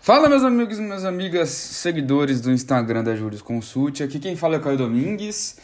Fala meus amigos e minhas amigas, seguidores do Instagram da Juros Consult. Aqui quem fala é Caio Domingues.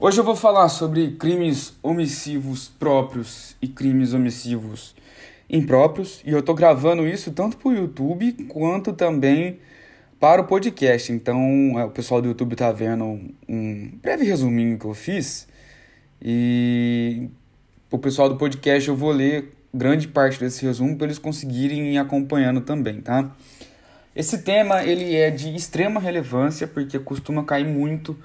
Hoje eu vou falar sobre crimes omissivos próprios e crimes omissivos impróprios. E eu tô gravando isso tanto pro YouTube quanto também para o podcast. Então é, o pessoal do YouTube tá vendo um breve resuminho que eu fiz. E o pessoal do podcast eu vou ler grande parte desse resumo para eles conseguirem ir acompanhando também, tá? Esse tema ele é de extrema relevância porque costuma cair muito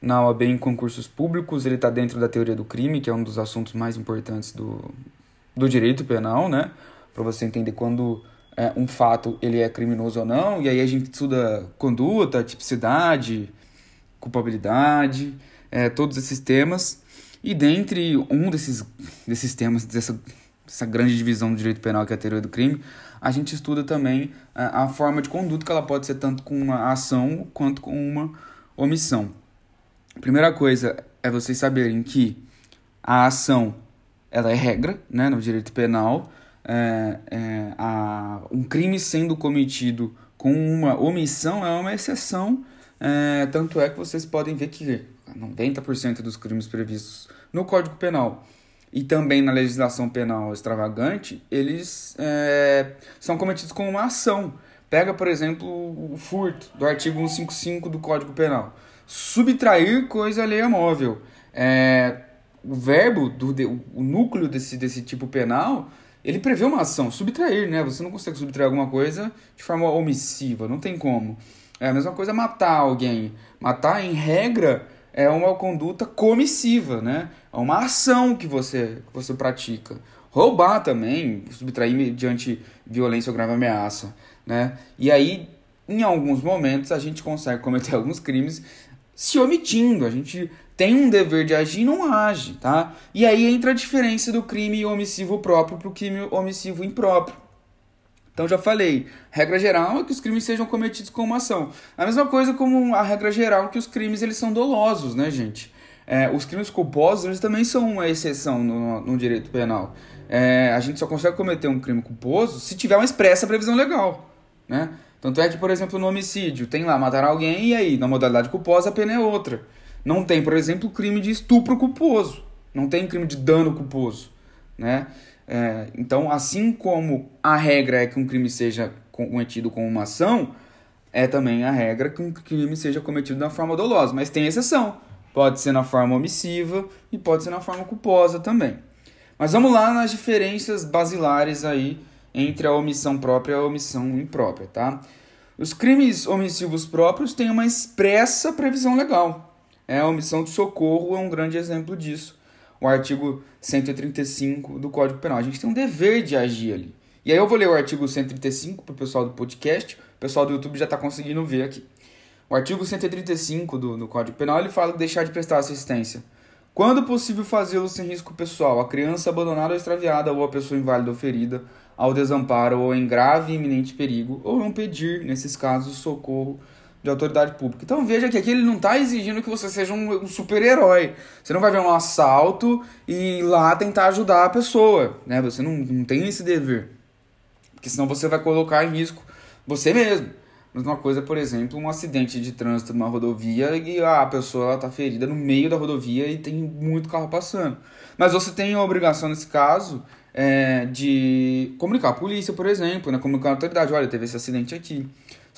na OAB em concursos públicos, ele está dentro da teoria do crime, que é um dos assuntos mais importantes do, do direito penal, né? Para você entender quando é, um fato ele é criminoso ou não, e aí a gente estuda conduta, tipicidade, culpabilidade, é, todos esses temas. E dentre um desses, desses temas, dessa, dessa grande divisão do direito penal que é a teoria do crime, a gente estuda também a, a forma de conduta que ela pode ser tanto com uma ação quanto com uma omissão. Primeira coisa é vocês saberem que a ação ela é regra né, no direito penal. É, é, a, um crime sendo cometido com uma omissão é uma exceção. É, tanto é que vocês podem ver que 90% dos crimes previstos no Código Penal e também na legislação penal extravagante, eles é, são cometidos com uma ação. Pega, por exemplo, o furto do artigo 155 do Código Penal. Subtrair coisa alheia móvel. É, o verbo, do, o núcleo desse, desse tipo penal, ele prevê uma ação, subtrair, né? Você não consegue subtrair alguma coisa de forma omissiva, não tem como. É a mesma coisa matar alguém. Matar, em regra, é uma conduta comissiva, né? É uma ação que você, que você pratica. Roubar também, subtrair mediante violência ou grave ameaça, né? E aí, em alguns momentos, a gente consegue cometer alguns crimes se omitindo. A gente tem um dever de agir e não age, tá? E aí entra a diferença do crime omissivo próprio para o crime omissivo impróprio. Então já falei, regra geral é que os crimes sejam cometidos com uma ação. A mesma coisa como a regra geral que os crimes eles são dolosos, né, gente? É, os crimes culposos eles também são uma exceção no, no direito penal. É, a gente só consegue cometer um crime culposo se tiver uma expressa previsão legal, né? Tanto é que, por exemplo, no homicídio, tem lá matar alguém e aí, na modalidade culposa, a pena é outra. Não tem, por exemplo, crime de estupro culposo. Não tem crime de dano culposo, né? É, então, assim como a regra é que um crime seja cometido com uma ação, é também a regra que um crime seja cometido na forma dolosa. Mas tem exceção. Pode ser na forma omissiva e pode ser na forma culposa também. Mas vamos lá nas diferenças basilares aí entre a omissão própria e a omissão imprópria, tá? Os crimes omissivos próprios têm uma expressa previsão legal. É, a omissão de socorro é um grande exemplo disso o artigo 135 do Código Penal. A gente tem um dever de agir ali. E aí eu vou ler o artigo 135 para o pessoal do podcast, o pessoal do YouTube já está conseguindo ver aqui. O artigo 135 do, do Código Penal ele fala que deixar de prestar assistência. Quando possível fazê-lo sem risco pessoal, a criança abandonada ou extraviada ou a pessoa inválida ou ferida, ao desamparo ou em grave e iminente perigo, ou não pedir, nesses casos, socorro de autoridade pública. Então veja que aqui ele não está exigindo que você seja um, um super-herói. Você não vai ver um assalto e lá tentar ajudar a pessoa. Né? Você não, não tem esse dever. Porque senão você vai colocar em risco você mesmo. Mesma coisa, por exemplo, um acidente de trânsito numa rodovia e a pessoa está ferida no meio da rodovia e tem muito carro passando. Mas você tem a obrigação, nesse caso, é, de comunicar a polícia, por exemplo, né? comunicar a autoridade. Olha, teve esse acidente aqui.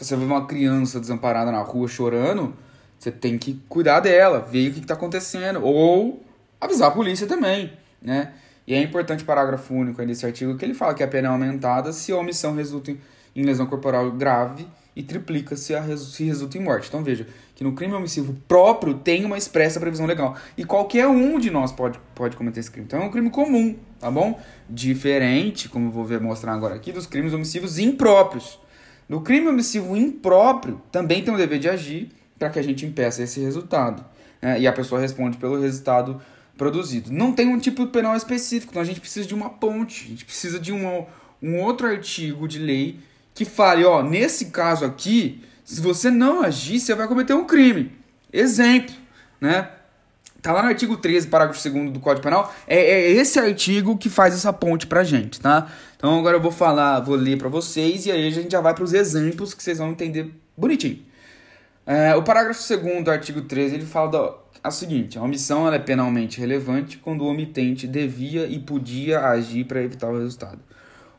Se você vê uma criança desamparada na rua chorando, você tem que cuidar dela, ver o que está acontecendo. Ou avisar a polícia também, né? E é importante o parágrafo único aí desse artigo que ele fala que a pena é aumentada se a omissão resulta em lesão corporal grave e triplica se, a, se resulta em morte. Então veja que no crime omissivo próprio tem uma expressa previsão legal. E qualquer um de nós pode, pode cometer esse crime. Então é um crime comum, tá bom? Diferente, como vou ver, mostrar agora aqui, dos crimes omissivos impróprios. No crime omissivo impróprio, também tem o dever de agir para que a gente impeça esse resultado. Né? E a pessoa responde pelo resultado produzido. Não tem um tipo penal específico, então a gente precisa de uma ponte, a gente precisa de um outro artigo de lei que fale, ó, nesse caso aqui, se você não agir, você vai cometer um crime. Exemplo, né? Tá lá no artigo 13, parágrafo 2 do Código Penal. É, é, esse artigo que faz essa ponte pra gente, tá? Então agora eu vou falar, vou ler para vocês e aí a gente já vai para os exemplos que vocês vão entender bonitinho. É, o parágrafo 2 do artigo 13 ele fala da, a seguinte: a omissão é penalmente relevante quando o omitente devia e podia agir para evitar o resultado.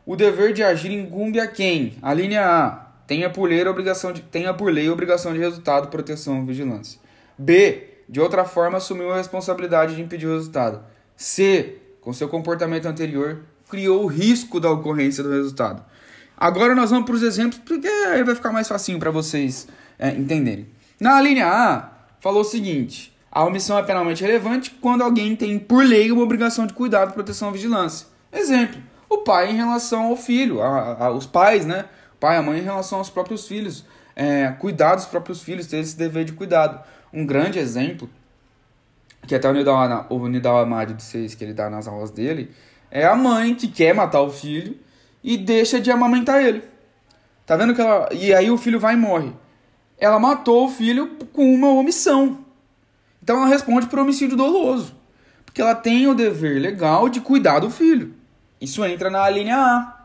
O dever de agir incumbe a quem? A linha A. Tenha por lei obrigação de, tenha por lei obrigação de resultado, proteção, vigilância. B de outra forma, assumiu a responsabilidade de impedir o resultado. C, com seu comportamento anterior, criou o risco da ocorrência do resultado. Agora nós vamos para os exemplos, porque aí vai ficar mais facinho para vocês é, entenderem. Na linha A, falou o seguinte: a omissão é penalmente relevante quando alguém tem, por lei, uma obrigação de cuidado, proteção e vigilância. Exemplo: o pai em relação ao filho, a, a, os pais, né? O pai e a mãe em relação aos próprios filhos. É, cuidar dos próprios filhos, ter esse dever de cuidado. Um grande exemplo, que até o Nidal, o Amado de Seis, que ele dá nas aulas dele, é a mãe que quer matar o filho e deixa de amamentar ele. Tá vendo que ela. E aí o filho vai e morre. Ela matou o filho com uma omissão. Então ela responde por homicídio doloso. Porque ela tem o dever legal de cuidar do filho. Isso entra na linha A.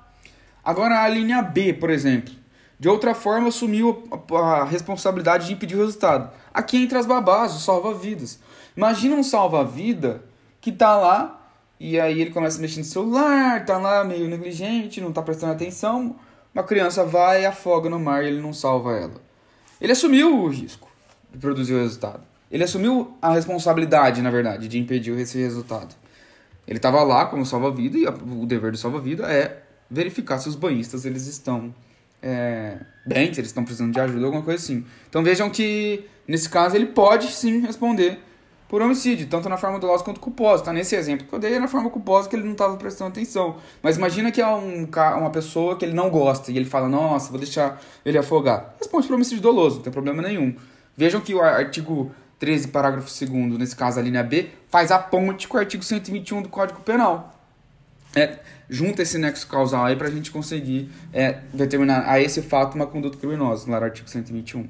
Agora a linha B, por exemplo. De outra forma, assumiu a responsabilidade de impedir o resultado. Aqui entra as babás, o salva-vidas. Imagina um salva-vida que tá lá e aí ele começa a mexer no celular, tá lá meio negligente, não tá prestando atenção. Uma criança vai e afoga no mar e ele não salva ela. Ele assumiu o risco de produzir o resultado. Ele assumiu a responsabilidade, na verdade, de impedir esse resultado. Ele estava lá como salva-vida e o dever do salva-vida é verificar se os banhistas eles estão é, bem, se eles estão precisando de ajuda, alguma coisa assim. Então vejam que, nesse caso, ele pode sim responder por homicídio, tanto na forma dolosa quanto culposa. Tá? Nesse exemplo que eu dei é na forma culposa que ele não estava prestando atenção. Mas imagina que é um, uma pessoa que ele não gosta e ele fala, nossa, vou deixar ele afogar. Responde por homicídio doloso, não tem problema nenhum. Vejam que o artigo 13, parágrafo 2 nesse caso a linha B, faz a ponte com o artigo 121 do Código Penal. É, junta esse nexo causal aí para a gente conseguir é, determinar a esse fato uma conduta criminosa, lá no artigo 121.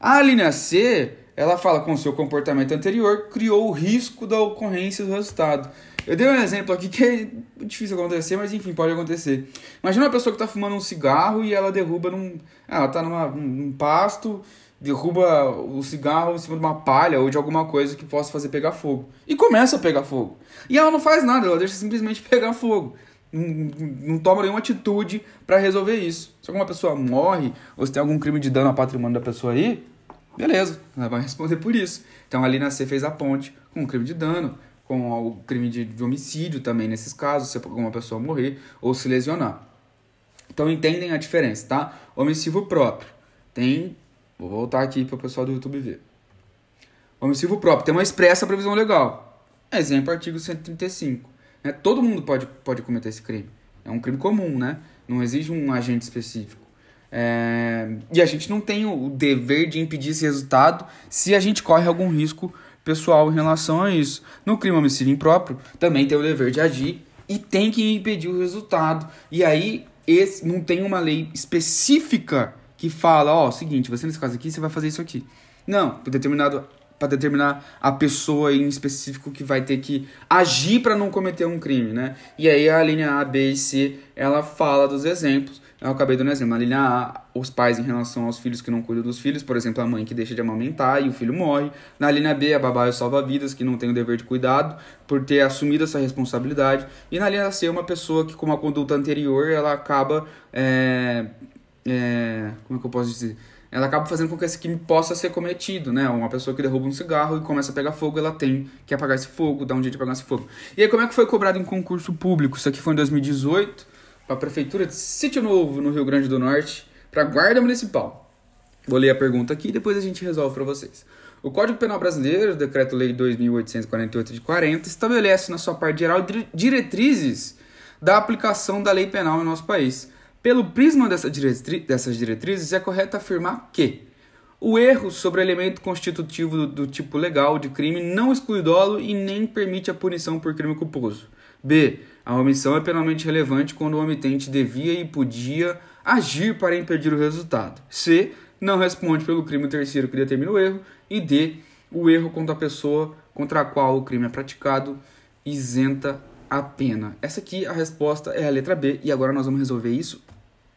A linha C, ela fala com seu comportamento anterior, criou o risco da ocorrência do resultado. Eu dei um exemplo aqui que é difícil acontecer, mas enfim, pode acontecer. Imagina uma pessoa que está fumando um cigarro e ela derruba num. Ela está num, num pasto, derruba o cigarro em cima de uma palha ou de alguma coisa que possa fazer pegar fogo. E começa a pegar fogo. E ela não faz nada, ela deixa simplesmente pegar fogo não, não toma nenhuma atitude para resolver isso. Se alguma pessoa morre ou se tem algum crime de dano ao patrimônio da pessoa aí, beleza, ela vai responder por isso. Então ali na C fez a ponte com o crime de dano, com o crime de, homicídio também nesses casos, se alguma pessoa morrer ou se lesionar. Então entendem a diferença, tá? Omissivo próprio tem, vou voltar aqui para o pessoal do YouTube ver. Omissivo próprio tem uma expressa previsão legal. Exemplo, artigo 135 né? Todo mundo pode, pode cometer esse crime. É um crime comum, né? Não exige um agente específico. É... E a gente não tem o dever de impedir esse resultado se a gente corre algum risco pessoal em relação a isso. No crime homicídio impróprio, também tem o dever de agir e tem que impedir o resultado. E aí esse não tem uma lei específica que fala, ó, oh, seguinte, você nesse caso aqui, você vai fazer isso aqui. Não, por determinado para determinar a pessoa em específico que vai ter que agir para não cometer um crime, né? E aí a linha A, B e C, ela fala dos exemplos. Eu acabei dando um exemplo. Na linha A, os pais em relação aos filhos que não cuidam dos filhos, por exemplo, a mãe que deixa de amamentar e o filho morre. Na linha B, a babá salva-vidas, que não tem o dever de cuidado por ter assumido essa responsabilidade. E na linha C, uma pessoa que com uma conduta anterior, ela acaba... É, é, como é que eu posso dizer? ela acaba fazendo com que esse crime possa ser cometido, né? Uma pessoa que derruba um cigarro e começa a pegar fogo, ela tem que apagar esse fogo, dar um jeito de apagar esse fogo. E aí, como é que foi cobrado em concurso público? Isso aqui foi em 2018, para a Prefeitura de Sítio Novo, no Rio Grande do Norte, para a Guarda Municipal. Vou ler a pergunta aqui e depois a gente resolve para vocês. O Código Penal Brasileiro, Decreto-Lei 2848 de 40, estabelece na sua parte geral diretrizes da aplicação da lei penal em nosso país pelo prisma dessa diretri dessas diretrizes, é correto afirmar que o erro sobre o elemento constitutivo do, do, tipo legal de crime não exclui dolo e nem permite a punição por crime culposo. B. A omissão é penalmente relevante quando o omitente devia e podia agir para impedir o resultado. C. Não responde pelo crime terceiro que determina o erro. E D. o erro contra a pessoa contra a qual o crime é praticado isenta a pena. Essa aqui a resposta é a letra B e agora nós vamos resolver isso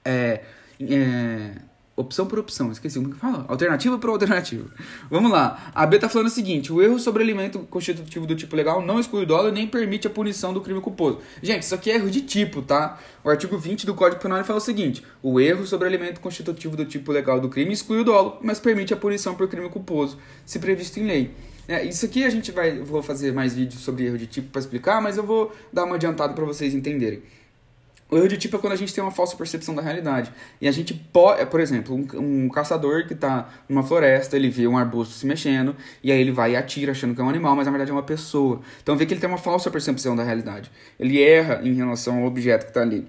é, é opção por opção, esqueci como que fala, alternativa por alternativa. Vamos lá, a B tá falando o seguinte, o erro sobre alimento constitutivo do tipo legal não exclui o dolo nem permite a punição do crime culposo. Gente, isso aqui é erro de tipo, tá? O artigo 20 do Código Penal fala o seguinte, o erro sobre alimento constitutivo do tipo legal do crime exclui o dolo, mas permite a punição por crime culposo, se previsto em lei. É, isso aqui a gente vai, vou fazer mais vídeos sobre erro de tipo para explicar, mas eu vou dar uma adiantada para vocês entenderem. O erro de tipo é quando a gente tem uma falsa percepção da realidade. E a gente pode, por exemplo, um, um caçador que está numa floresta, ele vê um arbusto se mexendo, e aí ele vai e atira achando que é um animal, mas na verdade é uma pessoa. Então vê que ele tem uma falsa percepção da realidade. Ele erra em relação ao objeto que está ali.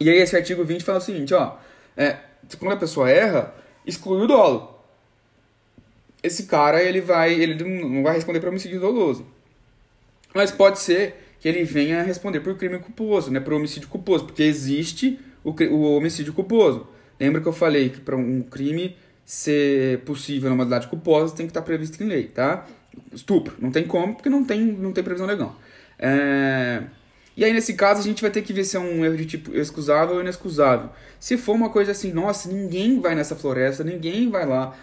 E aí esse artigo 20 fala o seguinte, ó, é, quando a pessoa erra, exclui o dolo. Esse cara, ele vai, ele não vai responder para homicídio doloso. Mas pode ser que ele venha responder por crime culposo, né, por homicídio culposo, porque existe o, o homicídio culposo. Lembra que eu falei que para um crime ser possível na modalidade culposa tem que estar previsto em lei, tá? Estupro, não tem como, porque não tem, não tem previsão legal. É... E aí, nesse caso, a gente vai ter que ver se é um erro de tipo excusável ou inexcusável. Se for uma coisa assim, nossa, ninguém vai nessa floresta, ninguém vai lá,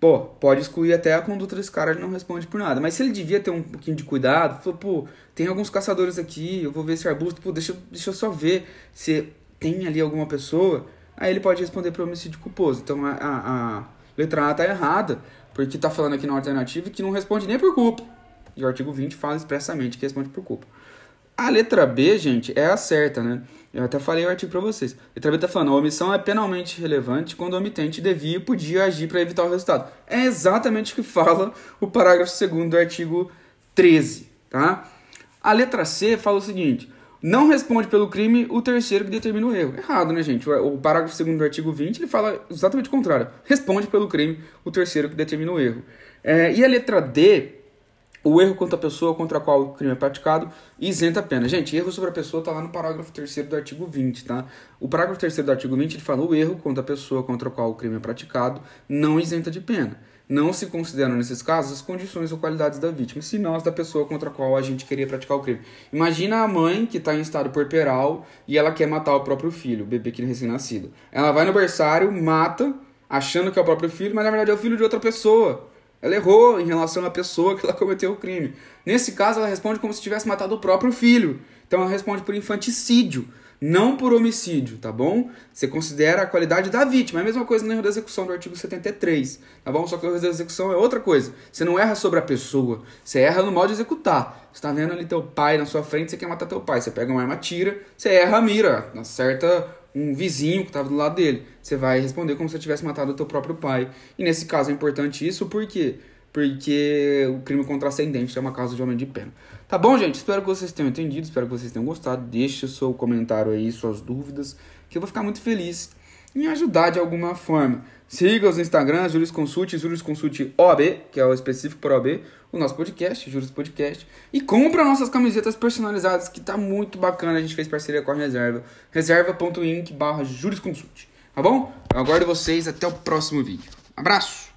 pô, pode excluir até a conduta desse cara, ele não responde por nada. Mas se ele devia ter um pouquinho de cuidado, falou, pô, tem alguns caçadores aqui, eu vou ver esse arbusto, pô, deixa, deixa eu só ver se tem ali alguma pessoa, aí ele pode responder por homicídio culposo. Então a, a, a letra A tá errada, porque tá falando aqui na alternativa que não responde nem por culpa. E o artigo 20 fala expressamente que responde por culpa. A letra B, gente, é a certa, né? Eu até falei o artigo para vocês. A letra B tá falando, a omissão é penalmente relevante quando o omitente devia e podia agir para evitar o resultado. É exatamente o que fala o parágrafo 2 do artigo 13, tá? A letra C fala o seguinte, não responde pelo crime o terceiro que determina o erro. Errado, né, gente? O, parágrafo 2 do artigo 20 ele fala exatamente o contrário. Responde pelo crime o terceiro que determina o erro. É, e a letra D o erro contra a pessoa contra a qual o crime é praticado isenta a pena. Gente, erro sobre a pessoa está lá no parágrafo 3 do artigo 20, tá? O parágrafo 3 do artigo 20 ele fala o erro contra a pessoa contra a qual o crime é praticado não isenta de pena. Não se consideram nesses casos as condições ou qualidades da vítima, senão as da pessoa contra a qual a gente queria praticar o crime. Imagina a mãe que está em estado porperal e ela quer matar o próprio filho, o bebê que é recém-nascido. Ela vai no berçário, mata, achando que é o próprio filho, mas na verdade é o filho de outra pessoa. Ela errou em relação à pessoa que ela cometeu o crime. Nesse caso, ela responde como se tivesse matado o próprio filho. Então, ela responde por infanticídio, não por homicídio, tá bom? Você considera a qualidade da vítima. É a mesma coisa no erro da execução do artigo 73, tá bom? Só que o erro da execução é outra coisa. Você não erra sobre a pessoa, você erra no modo de executar. Você tá vendo ali teu pai na sua frente, você quer matar teu pai. Você pega uma arma, tira, você erra a mira, acerta um vizinho que estava do lado dele. Você vai responder como se você tivesse matado o teu próprio pai. E nesse caso é importante isso, por quê? Porque o crime contra ascendente é uma causa de homem de pena. Tá bom, gente? Espero que vocês tenham entendido, espero que vocês tenham gostado. Deixe o seu comentário aí, suas dúvidas, que eu vou ficar muito feliz em ajudar de alguma forma. Siga os Instagrams, Juros Consult, Juros Consult OAB, que é o específico para OAB, o nosso podcast, Juros Podcast. E compra nossas camisetas personalizadas, que tá muito bacana. A gente fez parceria com a Reserva. Reserva.inc barra Juros Consult. Tá bom? Eu aguardo vocês até o próximo vídeo. Abraço!